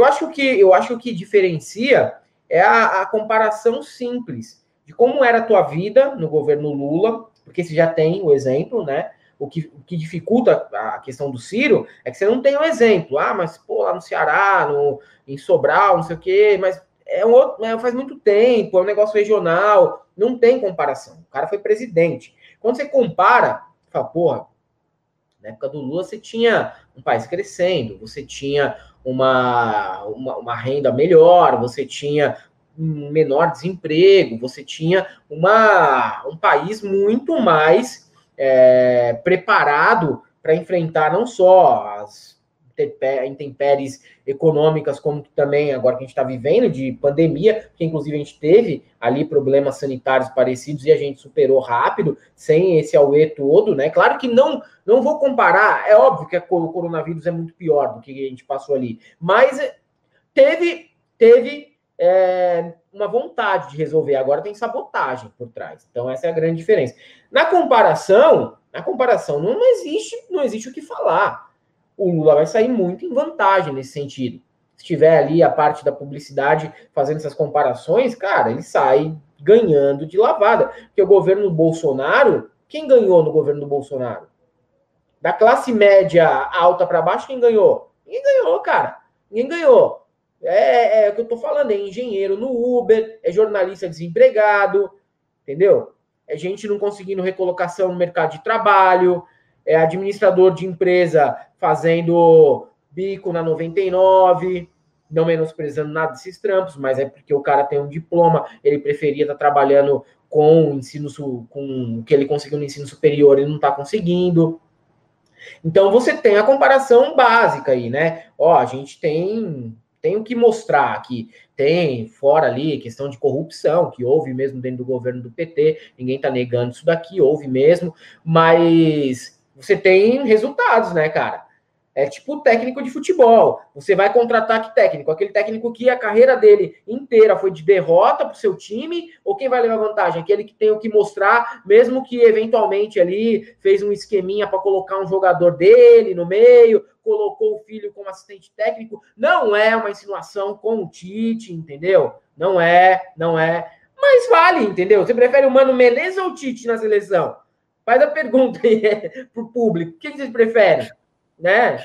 eu acho que o que diferencia é a, a comparação simples de como era a tua vida no governo Lula, porque você já tem o exemplo, né? O que, o que dificulta a questão do Ciro é que você não tem o um exemplo. Ah, mas pô, lá no Ceará, no, em Sobral, não sei o quê, mas é um outro, é, faz muito tempo, é um negócio regional, não tem comparação. O cara foi presidente. Quando você compara, fala, porra, na época do Lula você tinha um país crescendo, você tinha uma, uma, uma renda melhor, você tinha um menor desemprego, você tinha uma, um país muito mais é, preparado para enfrentar não só as intempéries econômicas, como também agora que a gente está vivendo de pandemia, que inclusive a gente teve ali problemas sanitários parecidos e a gente superou rápido, sem esse auê todo, né? Claro que não, não vou comparar, é óbvio que o coronavírus é muito pior do que a gente passou ali, mas teve, teve é, uma vontade de resolver, agora tem sabotagem por trás. Então essa é a grande diferença. Na comparação, na comparação não existe, não existe o que falar o Lula vai sair muito em vantagem nesse sentido. Se tiver ali a parte da publicidade fazendo essas comparações, cara, ele sai ganhando de lavada. Porque o governo Bolsonaro, quem ganhou no governo do Bolsonaro? Da classe média alta para baixo, quem ganhou? Ninguém ganhou, cara. Ninguém ganhou. É, é, é o que eu tô falando, é engenheiro no Uber, é jornalista desempregado, entendeu? É gente não conseguindo recolocação no mercado de trabalho, é administrador de empresa fazendo bico na 99, não menosprezando nada desses trampos, mas é porque o cara tem um diploma, ele preferia estar tá trabalhando com o ensino com o que ele conseguiu no ensino superior, ele não está conseguindo. Então você tem a comparação básica aí, né? Ó, a gente tem tem o que mostrar aqui. Tem fora ali questão de corrupção, que houve mesmo dentro do governo do PT, ninguém está negando isso daqui, houve mesmo, mas você tem resultados, né, cara? É tipo técnico de futebol. Você vai contratar que técnico? Aquele técnico que a carreira dele inteira foi de derrota para o seu time, ou quem vai levar vantagem? Aquele que tem o que mostrar, mesmo que eventualmente ali fez um esqueminha para colocar um jogador dele no meio, colocou o filho como assistente técnico. Não é uma insinuação com o Tite, entendeu? Não é, não é. Mas vale, entendeu? Você prefere o Mano Menezes ou o Tite na seleção? Faz a pergunta aí pro público. Quem vocês preferem? Né?